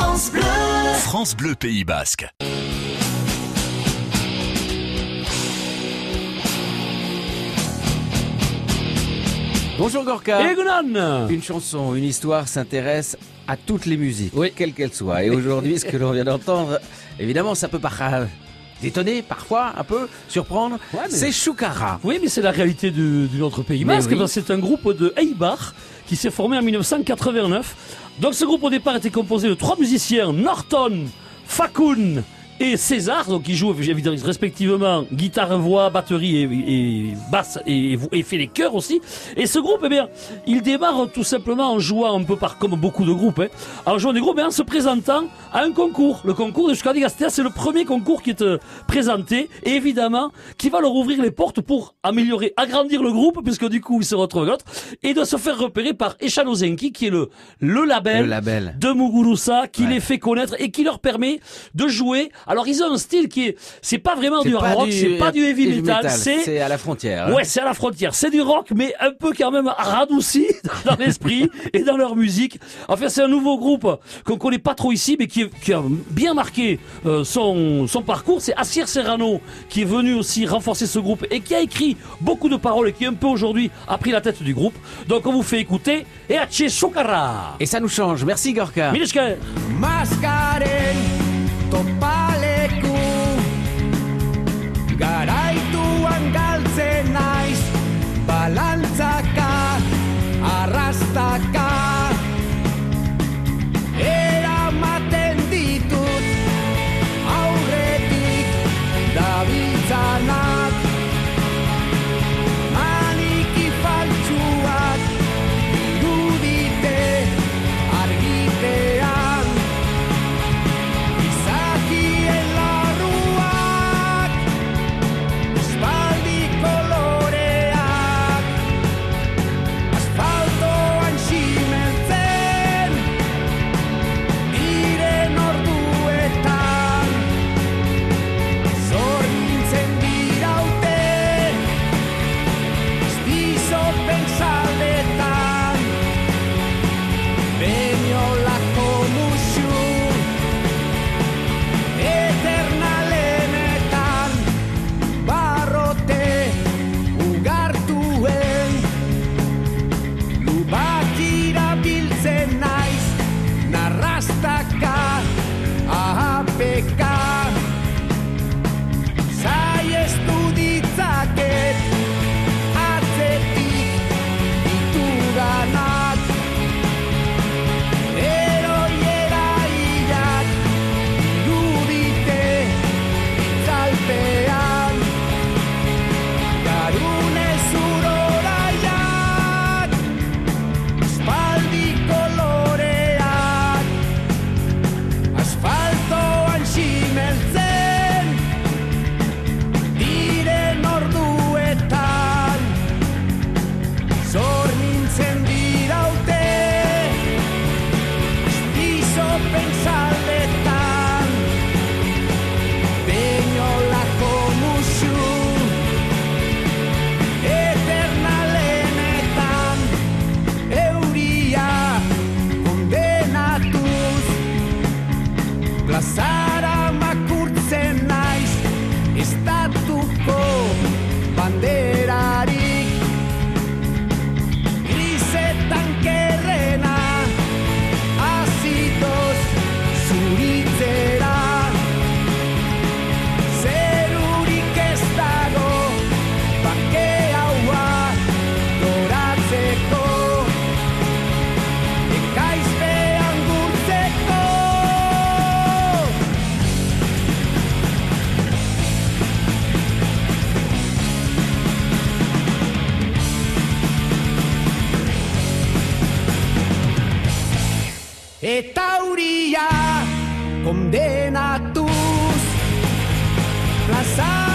France Bleu. France Bleu Pays Basque. Bonjour Gorka. Et Gunan Une chanson, une histoire s'intéresse à toutes les musiques, Oui. quelles qu'elles soient. Et aujourd'hui, ce que l'on vient d'entendre, évidemment, ça peut euh, détonner parfois, un peu, surprendre. Ouais, mais- C'est Choukara. Oui, mais c'est la réalité de, de notre pays Mais basque. oui. que C'est un groupe de Eibar qui s'est formé en 1989. Donc ce groupe au départ était composé de trois musiciens, Norton, Fakun et César, donc qui jouent évidemment, respectivement guitare, voix, batterie et, et basse et, et fait les chœurs aussi. Et ce groupe, eh bien, il démarre tout simplement en jouant un peu par comme beaucoup de groupes, hein, en jouant des groupes, mais en se présentant à un concours. Le concours de Chucadi Gastea, c'est le premier concours qui est euh, présenté et évidemment qui va leur ouvrir les portes pour améliorer, agrandir le groupe, puisque du coup ils se retrouvent l'autre, et de se faire repérer par Echano Zenki, qui est le, le label, Le label. de Muguruza, qui Ouais. les fait connaître et qui leur permet de jouer. Alors ils ont un style qui est, c'est pas vraiment du pas rock, c'est pas du heavy metal, c'est C'est à la frontière. hein. Ouais, c'est à la frontière. C'est du rock, mais un peu quand même radouci dans l'esprit et dans leur musique. Enfin, c'est un nouveau groupe qu'on connaît pas trop ici, mais qui, est- qui a bien marqué euh, son, son parcours. C'est Assir Serrano qui est venu aussi renforcer ce groupe et qui a écrit beaucoup de paroles et qui un peu aujourd'hui a pris la tête du groupe. Donc on vous fait écouter et Hache Shokara. Et ça nous change. Merci Gorka. Mileshka. passar. eta uria kondenatuz. Plazan